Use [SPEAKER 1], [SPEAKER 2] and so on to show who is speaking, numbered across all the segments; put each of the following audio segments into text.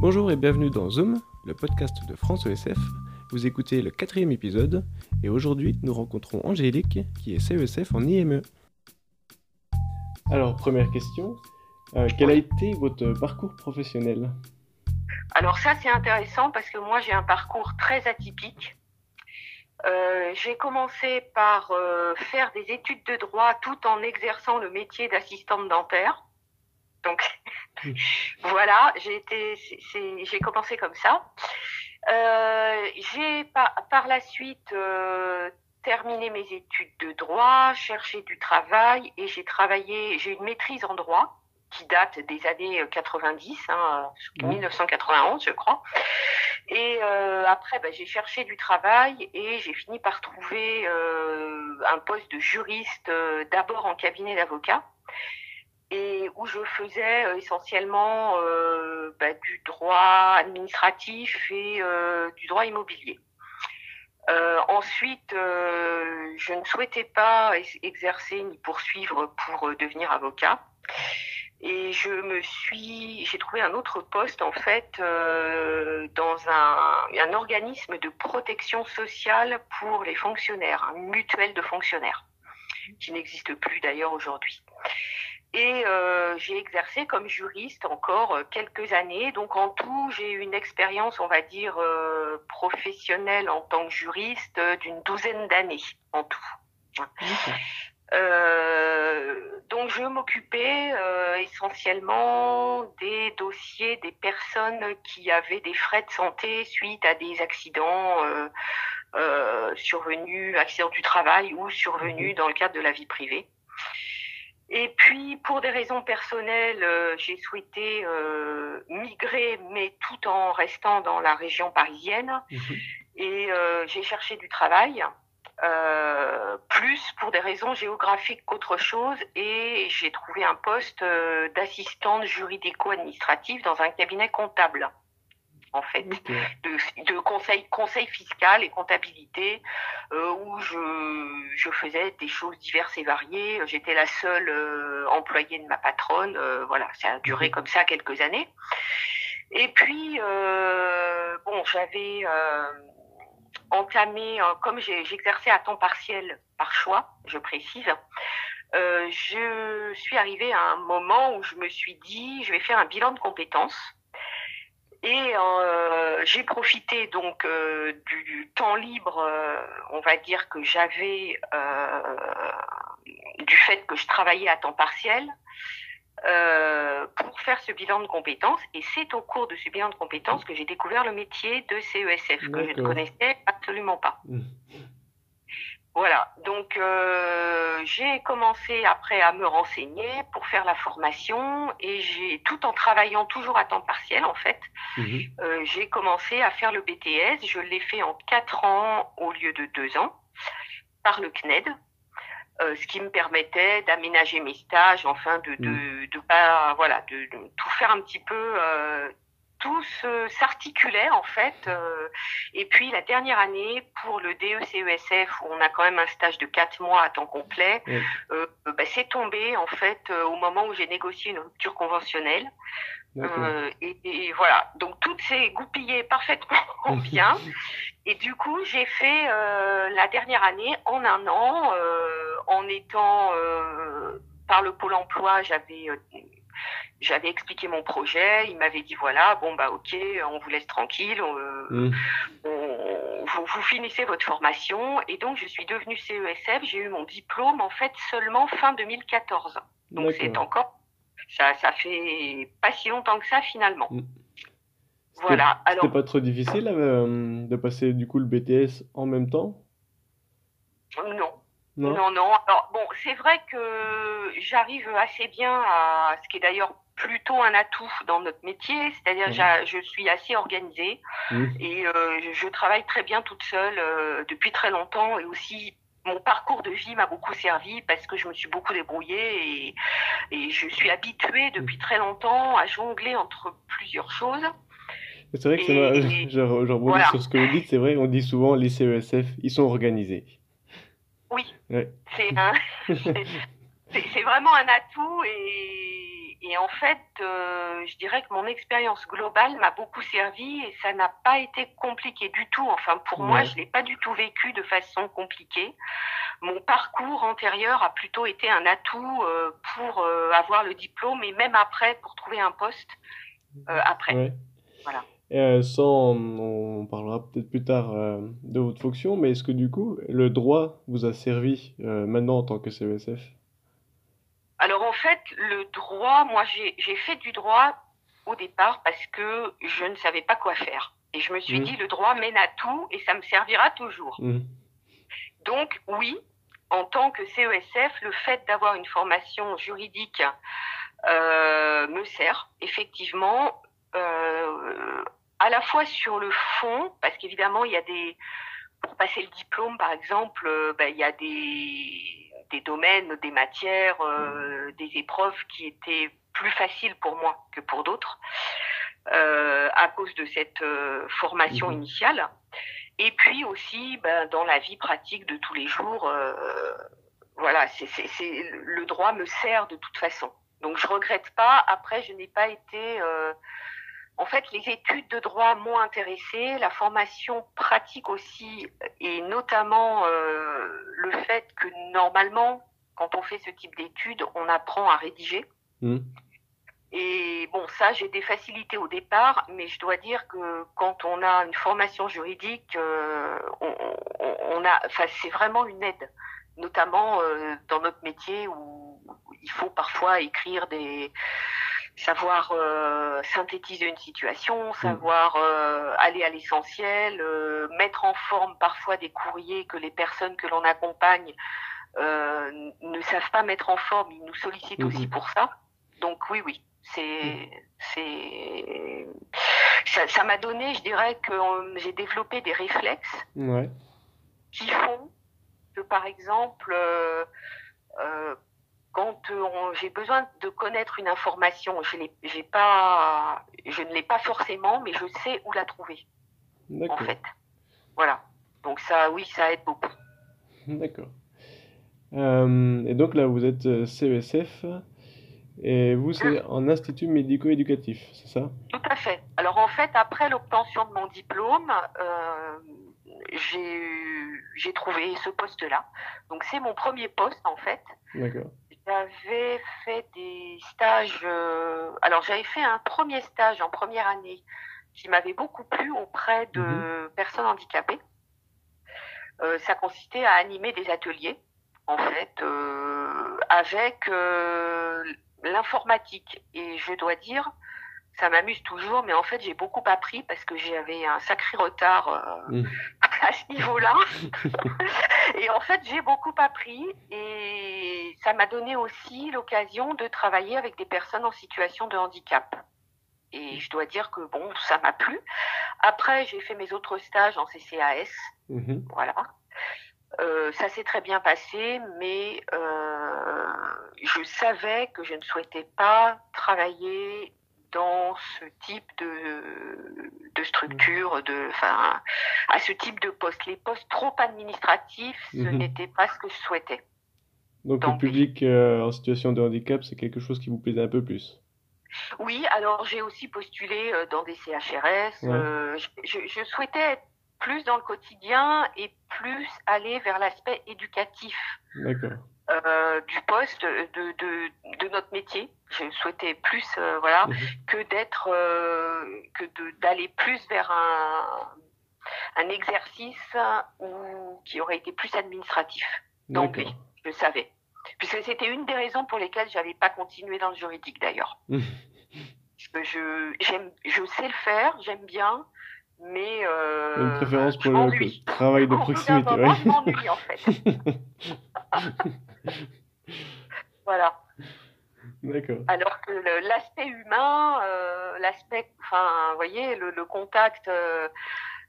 [SPEAKER 1] Bonjour et bienvenue dans Zoom, le podcast de France ESF. Vous écoutez le quatrième épisode et aujourd'hui nous rencontrons Angélique qui est CESF en IME. Alors première question, euh, quel a été votre parcours professionnel?
[SPEAKER 2] Alors ça c'est intéressant parce que moi j'ai un parcours très atypique. Euh, j'ai commencé par euh, faire des études de droit tout en exerçant le métier d'assistante dentaire. Donc voilà, j'ai été, j'ai commencé comme ça. Euh, j'ai par, par, la suite euh, terminé mes études de droit, cherché du travail et j'ai travaillé, j'ai une maîtrise en droit qui date des années 90, hein, 1991 je crois. Et euh, après, ben, j'ai cherché du travail et j'ai fini par trouver euh, un poste de juriste euh, d'abord en cabinet d'avocat et où je faisais euh, essentiellement euh, bah, du droit administratif et euh, du droit immobilier. ensuite, je ne souhaitais pas exercer ni poursuivre pour devenir avocat. Et je me suis, j'ai trouvé un autre poste en fait dans un, un organisme de protection sociale pour les fonctionnaires, un mutuelle de fonctionnaires, qui n'existe plus d'ailleurs aujourd'hui. Et euh, j'ai exercé comme juriste encore euh, quelques années. Donc en tout, j'ai une expérience, on va dire, euh, professionnelle en tant que juriste euh, d'une douzaine d'années en tout. Euh, donc je m'occupais essentiellement des dossiers des personnes qui avaient des frais de santé suite à des accidents survenus, accidents du travail ou survenus dans le cadre de la vie privée. Et puis, pour des raisons personnelles, euh, j'ai souhaité euh, migrer, mais tout en restant dans la région parisienne. Mhm. Et euh, j'ai cherché du travail, plus pour des raisons géographiques qu'autre chose. Et j'ai trouvé un poste d'assistante juridico-administrative dans un cabinet comptable en fait, de, de, conseil, conseil fiscal et comptabilité, euh, où je, je, faisais des choses diverses et variées. J'étais la seule euh, employée de ma patronne. Euh, voilà, ça a duré mhm. comme ça quelques années. Et puis, bon, j'avais entamé, comme j'exerçais à temps partiel par choix, je précise, je suis arrivée à un moment où je me suis dit, je vais faire un bilan de compétences et euh, j'ai profité donc euh, du, temps libre, euh, on va dire que j'avais du fait que je travaillais à temps partiel pour faire ce bilan de compétences. Et c'est au cours de ce bilan de compétences que j'ai découvert le métier de CESF que je ne connaissais absolument pas. Mmh. Voilà, donc euh, j'ai commencé après à me renseigner pour faire la formation et j'ai tout en travaillant toujours à temps partiel en fait, mhm. euh, j'ai commencé à faire le BTS. Je l'ai fait en quatre ans au lieu de deux ans par le CNED, euh, ce qui me permettait d'aménager mes stages, enfin de de, mhm. de pas voilà de, de, tout faire un petit peu euh, tout s'articulait en fait. Euh, et puis la dernière année, pour le DECESF, où on a quand même un stage de quatre mois à temps complet, euh, bah, c'est tombé en fait euh, au moment où j'ai négocié une rupture conventionnelle. Euh, et, et, voilà, donc tout s'est goupillé parfaitement bien. Et du coup, j'ai fait euh, la dernière année en un an, en étant par le pôle emploi, j'avais j'avais expliqué mon projet, il m'avait dit voilà, bon bah ok, on vous laisse tranquille, on, mmh. on, vous, vous, finissez votre formation et donc je suis devenue CESF, j'ai eu mon diplôme en fait seulement fin 2014. Donc c'est encore ça ça fait pas si longtemps que ça finalement. Mmh.
[SPEAKER 1] Voilà. Alors c'était pas trop difficile euh, de passer du coup le BTS en même temps?
[SPEAKER 2] Non. Non, non. non. Alors bon, c'est vrai que j'arrive assez bien à ce qui est d'ailleurs plutôt un atout dans notre métier, c'est-à-dire mmh. je suis assez organisée mmh. et euh, je, je, travaille très bien toute seule euh, depuis très longtemps et aussi mon parcours de vie m'a beaucoup servi parce que je me suis beaucoup débrouillée et, et je suis habituée depuis très longtemps à jongler entre plusieurs choses.
[SPEAKER 1] C'est vrai que et, je, je voilà. sur ce que vous dites, c'est vrai, on dit souvent les CESF, ils sont organisés.
[SPEAKER 2] Oui, ouais. c'est vraiment un atout et Et en fait, euh, je dirais que mon expérience globale m'a beaucoup servi et ça n'a pas été compliqué du tout. Enfin, pour moi, je l'ai pas du tout vécu de façon compliquée. Mon parcours antérieur a plutôt été un atout euh, pour euh, avoir le diplôme et même après pour trouver un poste après.
[SPEAKER 1] Ouais.
[SPEAKER 2] Voilà.
[SPEAKER 1] Et, sans, on parlera peut-être plus tard de votre fonction, mais est-ce que du coup, le droit vous a servi maintenant en tant que CESF?
[SPEAKER 2] Alors en fait, le droit, moi j'ai fait du droit au départ parce que je ne savais pas quoi faire. Et je me suis
[SPEAKER 1] Mhm.
[SPEAKER 2] dit, le droit mène à tout et ça me servira toujours.
[SPEAKER 1] Mhm.
[SPEAKER 2] Donc oui, en tant que CESF, le fait d'avoir une formation juridique euh, me sert effectivement euh, à la fois sur le fond, parce qu'évidemment il y a des pour passer le diplôme par exemple, euh, ben, il y a des des domaines, des matières, euh, des épreuves qui étaient plus faciles pour moi que pour d'autres euh, à cause de cette euh, formation
[SPEAKER 1] Mhm.
[SPEAKER 2] initiale. Et puis aussi, ben, dans la vie pratique de tous les jours, euh, voilà, c'est, le droit me sert de toute façon. Donc je regrette pas. Après, je n'ai pas été. En fait, les études de droit m'ont intéressée, la formation pratique aussi, et notamment euh, le fait que normalement, quand on fait ce type d'études, on apprend à rédiger.
[SPEAKER 1] Mhm.
[SPEAKER 2] Et bon, ça, j'ai des facilités au départ, mais je dois dire que quand on a une formation juridique, euh, on, on, on a, enfin, c'est vraiment une aide, notamment euh, dans notre métier où il faut parfois écrire des, savoir euh, synthétiser une situation, savoir euh, aller à l'essentiel, euh, mettre en forme parfois des courriers que les personnes que l'on accompagne euh, ne savent pas mettre en forme. Ils nous sollicitent aussi pour ça. Donc oui, oui, c'est, c'est, ça, ça m'a donné, je dirais que euh, j'ai développé des réflexes
[SPEAKER 1] Ouais.
[SPEAKER 2] qui font que, par exemple, euh, euh, quand euh, j'ai besoin de connaître une information, je, l'ai- j'ai pas, je ne l'ai pas forcément, mais je sais où la trouver, en
[SPEAKER 1] D'accord.
[SPEAKER 2] fait. Voilà. Donc ça, oui, ça aide beaucoup.
[SPEAKER 1] D'accord. Euh, et donc là, vous êtes euh, CESF et vous, c'est en institut médico-éducatif, c'est ça?
[SPEAKER 2] Tout à fait. Alors en fait, après l'obtention de mon diplôme, euh, j'ai trouvé ce poste-là. Donc c'est mon premier poste en fait.
[SPEAKER 1] D'accord.
[SPEAKER 2] J'avais fait des stages. euh, alors, j'avais fait un premier stage en première année qui m'avait beaucoup plu auprès de personnes handicapées. Euh, ça consistait à animer des ateliers, en fait, euh, avec l'informatique. Et je dois dire, ça m'amuse toujours, mais en fait, j'ai beaucoup appris parce que j'avais un sacré retard
[SPEAKER 1] Mhm.
[SPEAKER 2] à ce niveau-là. et en fait, j'ai beaucoup appris et ça m'a donné aussi l'occasion de travailler avec des personnes en situation de handicap. Et je dois dire que bon, ça m'a plu. Après, j'ai fait mes autres stages en CCAS,
[SPEAKER 1] Mhm.
[SPEAKER 2] voilà. Euh, ça s'est très bien passé, mais euh, je savais que je ne souhaitais pas travailler dans ce type de, de structure, de, enfin, à ce type de poste. Les postes trop administratifs, ce
[SPEAKER 1] Mhm.
[SPEAKER 2] n'était pas ce que je souhaitais.
[SPEAKER 1] Donc le public euh, en situation de handicap, c'est quelque chose qui vous plaisait un peu plus.
[SPEAKER 2] Oui, alors j'ai aussi postulé euh, dans des CHRS.
[SPEAKER 1] Ouais.
[SPEAKER 2] euh, je souhaitais être plus dans le quotidien et plus aller vers l'aspect éducatif.
[SPEAKER 1] D'accord.
[SPEAKER 2] Euh, du poste, de, de, de notre métier. Je souhaitais plus, euh, voilà,
[SPEAKER 1] Mhm.
[SPEAKER 2] que d'être, euh, que d'aller plus vers un, un exercice où, qui aurait été plus administratif. Donc oui, je savais. Puisque c'était une des raisons pour lesquelles j'avais pas continué dans le juridique d'ailleurs.
[SPEAKER 1] Mhm.
[SPEAKER 2] Je, j'aime, je sais le faire, j'aime bien, mais euh,
[SPEAKER 1] Une préférence
[SPEAKER 2] je
[SPEAKER 1] pour le travail de proximité, oui.
[SPEAKER 2] je m'ennuie en fait. Voilà.
[SPEAKER 1] D'accord.
[SPEAKER 2] Alors que l'aspect humain, euh, l'aspect, enfin, vous voyez, le, le contact euh,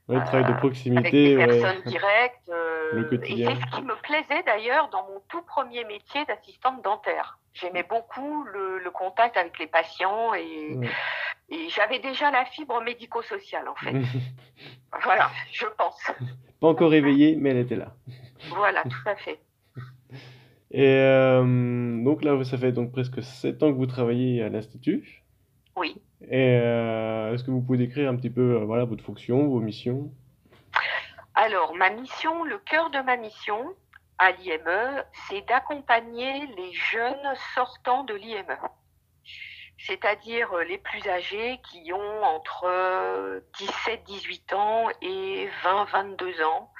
[SPEAKER 1] Ouais, le travail de
[SPEAKER 2] avec
[SPEAKER 1] proximité,
[SPEAKER 2] des
[SPEAKER 1] ouais.
[SPEAKER 2] personnes directes, euh,
[SPEAKER 1] Le
[SPEAKER 2] et
[SPEAKER 1] quotidien.
[SPEAKER 2] c'est ce qui me plaisait d'ailleurs dans mon tout premier métier d'assistante dentaire. J'aimais beaucoup le, le contact avec les patients et,
[SPEAKER 1] Ouais.
[SPEAKER 2] et j'avais déjà la fibre médico-sociale en fait. Voilà, je pense.
[SPEAKER 1] Pas encore éveillée, mais elle était là.
[SPEAKER 2] Voilà, tout à fait.
[SPEAKER 1] Et euh, donc là, ça fait donc presque 7 ans que vous travaillez à l'Institut.
[SPEAKER 2] Oui.
[SPEAKER 1] Euh, est-ce que vous pouvez décrire un petit peu euh, votre fonction, vos missions?
[SPEAKER 2] Alors, ma mission, le cœur de ma mission à l'IME, c'est d'accompagner les jeunes sortant de l'IME. C'est-à-dire les plus âgés qui ont entre 17, 18 ans et 20, 22 ans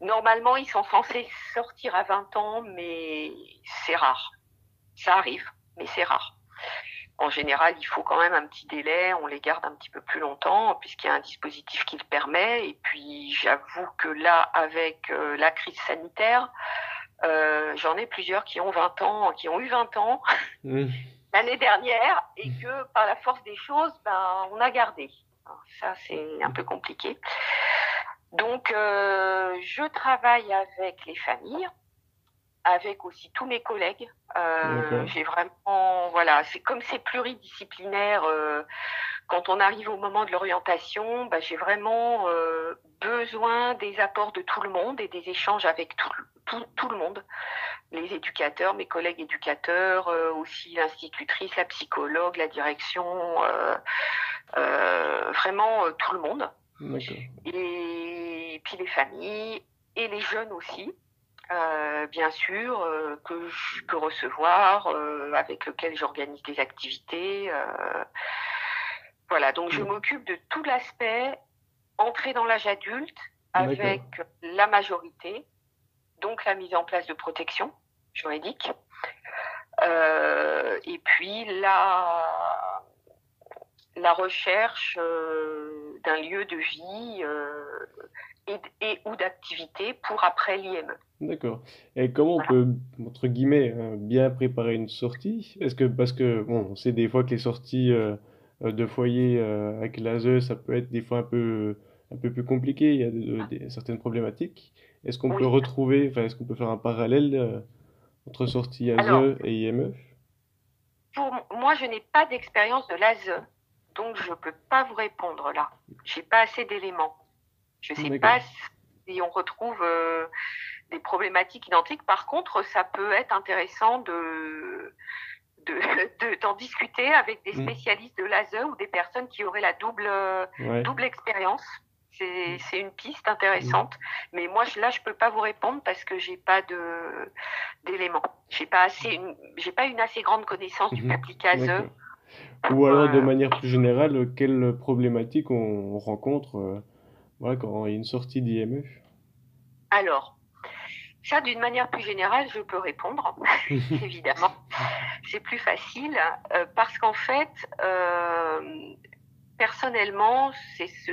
[SPEAKER 2] Normalement, ils sont censés sortir à 20 ans, mais c'est rare. Ça arrive, mais c'est rare. En général, il faut quand même un petit délai, on les garde un petit peu plus longtemps, puisqu'il y a un dispositif qui le permet. Et puis, j'avoue que là, avec euh, la crise sanitaire, euh, j'en ai plusieurs qui ont 20 ans, qui ont eu 20 ans mmh. l'année dernière, et que par la force des choses, ben, on a gardé. ça, c'est un peu compliqué. Donc, euh, je travaille avec les familles, avec aussi tous mes collègues. Euh, j'ai vraiment, voilà, c'est comme c'est pluridisciplinaire. Euh, quand on arrive au moment de l'orientation, bah, j'ai vraiment euh, besoin des apports de tout le monde et des échanges avec tout, tout, tout le monde. Les éducateurs, mes collègues éducateurs, aussi l'institutrice, la psychologue, la direction, vraiment tout le monde. Et puis les familles et les jeunes aussi, euh, bien sûr, euh, que je peux recevoir, euh, avec lequel j'organise des activités. voilà, donc je m'occupe de tout l'aspect entrée dans l'âge adulte avec la majorité, donc la mise en place de protection juridique. et puis la, la recherche d'un lieu de vie euh, et, ou d'activité pour après l'IME.
[SPEAKER 1] D'accord. Et comment on peut, entre guillemets, euh, bien préparer une sortie? Est-ce que, parce que, bon, on sait des fois que les sorties de foyer avec l'ASE, ça peut être des fois un peu, un peu plus compliqué, il y a des, certaines problématiques. Est-ce qu'on peut retrouver, enfin, est-ce qu'on peut faire un parallèle entre sortie ASE et IME
[SPEAKER 2] Pour moi, je n'ai pas d'expérience de l'ASE donc je ne peux pas vous répondre là. J'ai pas assez d'éléments. Je ne sais pas si on retrouve euh, des problématiques identiques. Par contre, ça peut être intéressant de d'en discuter avec des mm. spécialistes de l'ASE ou des personnes qui auraient la double double expérience. Mm. C'est une piste intéressante, mm. mais moi là je peux pas vous répondre parce que j'ai pas de d'éléments. J'ai pas assez j'ai pas une assez grande connaissance du mm-hmm. public ASE
[SPEAKER 1] ou alors, de manière plus générale, quelles problématiques on rencontre euh, voilà, quand il y a une sortie d'IME
[SPEAKER 2] Alors, ça, d'une manière plus générale, je peux répondre, évidemment. C'est plus facile euh, parce qu'en fait, euh, personnellement, c'est ce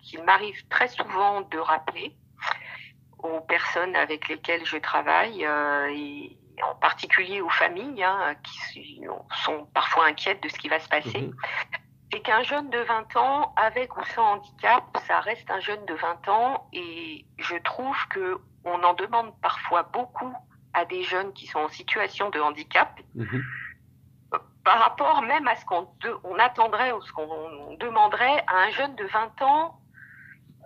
[SPEAKER 2] qu'il m'arrive très souvent de rappeler aux personnes avec lesquelles je travaille. et en particulier aux familles hein, qui sont parfois inquiètes de ce qui va se passer, mhm. C'est qu'un jeune de 20 ans, avec ou sans handicap, ça reste un jeune de 20 ans et je trouve que on en demande parfois beaucoup à des jeunes qui sont en situation de handicap. Mhm. Par rapport même à ce qu'on on attendrait ou ce qu'on demanderait à un jeune de 20 ans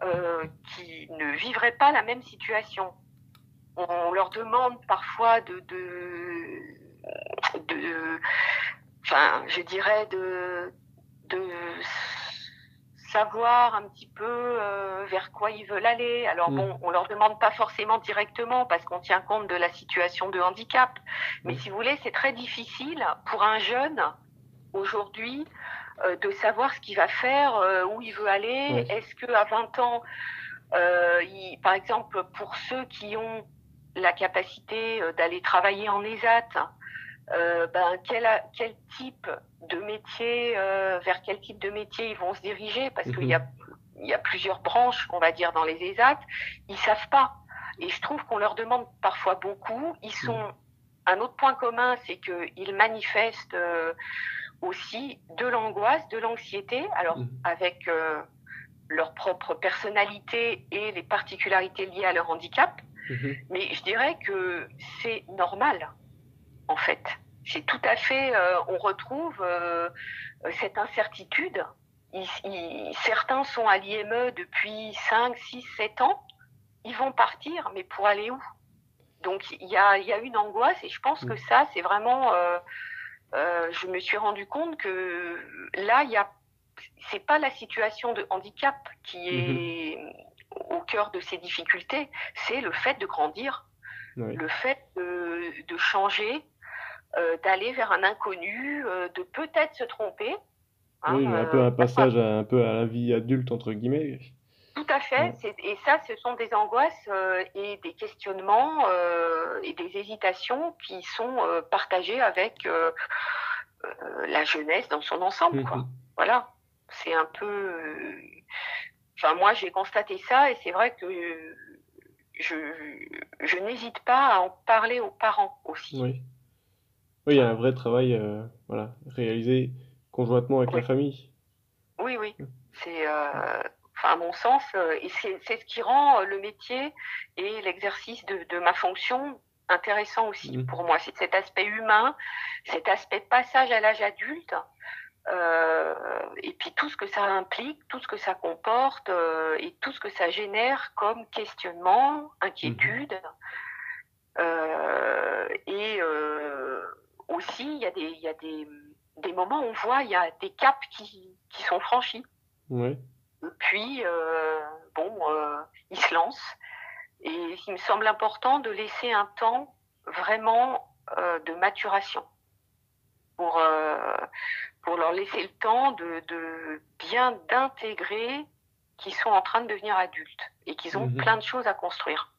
[SPEAKER 2] euh, qui ne vivrait pas la même situation on leur demande parfois de, de, enfin, je dirais de, de savoir un petit peu euh, vers quoi ils veulent aller. Alors mm. bon, on leur demande pas forcément directement parce qu'on tient compte de la situation de handicap. Mais mm. si vous voulez, c'est très difficile pour un jeune aujourd'hui euh, de savoir ce qu'il va faire, euh, où il veut aller. Est-ce que à 20 ans, par exemple, pour ceux qui ont la capacité d'aller travailler en ESAT, euh, ben, quel, quel, type de métier, euh, vers quel type de métier ils vont se diriger, parce qu'il y a, il y a plusieurs branches, on va dire, dans les ESAT, ils savent pas. Et je trouve qu'on leur demande parfois beaucoup. Ils sont, un autre point commun, c'est qu'ils manifestent aussi de l'angoisse, de l'anxiété, alors mmh. avec leur propre personnalité et les particularités liées à leur handicap. Mhm. Mais je dirais que c'est normal, en fait. C'est tout à fait, euh, on retrouve euh, cette incertitude. certains sont à l'IME depuis 5, 6, 7 ans. Ils vont partir, mais pour aller où? Donc il y a, y a une angoisse et je pense que
[SPEAKER 1] Mm.
[SPEAKER 2] ça, c'est vraiment. euh, euh, je me suis rendu compte que là, il y a. C'est pas la situation de handicap qui est au cœur de ces difficultés, c'est le fait de grandir, le fait de, de changer, euh, d'aller vers un inconnu, euh, de peut-être se tromper. hein,
[SPEAKER 1] Oui, un peu
[SPEAKER 2] euh,
[SPEAKER 1] un passage à, un peu à la vie adulte, entre guillemets.
[SPEAKER 2] Tout à fait.
[SPEAKER 1] Ouais.
[SPEAKER 2] Et ça, ce sont des angoisses et des questionnements et des hésitations qui sont partagés avec la jeunesse dans son ensemble. Quoi.
[SPEAKER 1] Mhm.
[SPEAKER 2] Voilà. C'est un peu. Enfin, moi, j'ai constaté ça et c'est vrai que je, je n'hésite pas à en parler aux parents aussi.
[SPEAKER 1] Oui. Oui, il y a un vrai travail, euh, voilà, réalisé conjointement avec la famille.
[SPEAKER 2] Oui, oui. C'est, euh, à mon sens, euh, et c'est c'est ce qui rend le métier et l'exercice de, de ma fonction intéressant aussi
[SPEAKER 1] Mhm.
[SPEAKER 2] pour moi. C'est cet aspect humain, cet aspect passage à l'âge adulte, et puis tout ce que ça implique, tout ce que ça comporte, et tout ce que ça génère comme questionnement, inquiétude. Euh, et aussi, il y a, des, il y a des, des moments où on voit, il y a des caps qui, qui sont franchis.
[SPEAKER 1] Ouais.
[SPEAKER 2] Puis, euh, bon, euh, ils se lancent. Et il me semble important de laisser un temps vraiment euh, de maturation pour, euh, pour leur laisser le temps de, de bien d'intégrer qu'ils sont en train de devenir adultes et qu'ils ont
[SPEAKER 1] Mhm.
[SPEAKER 2] plein de choses à construire.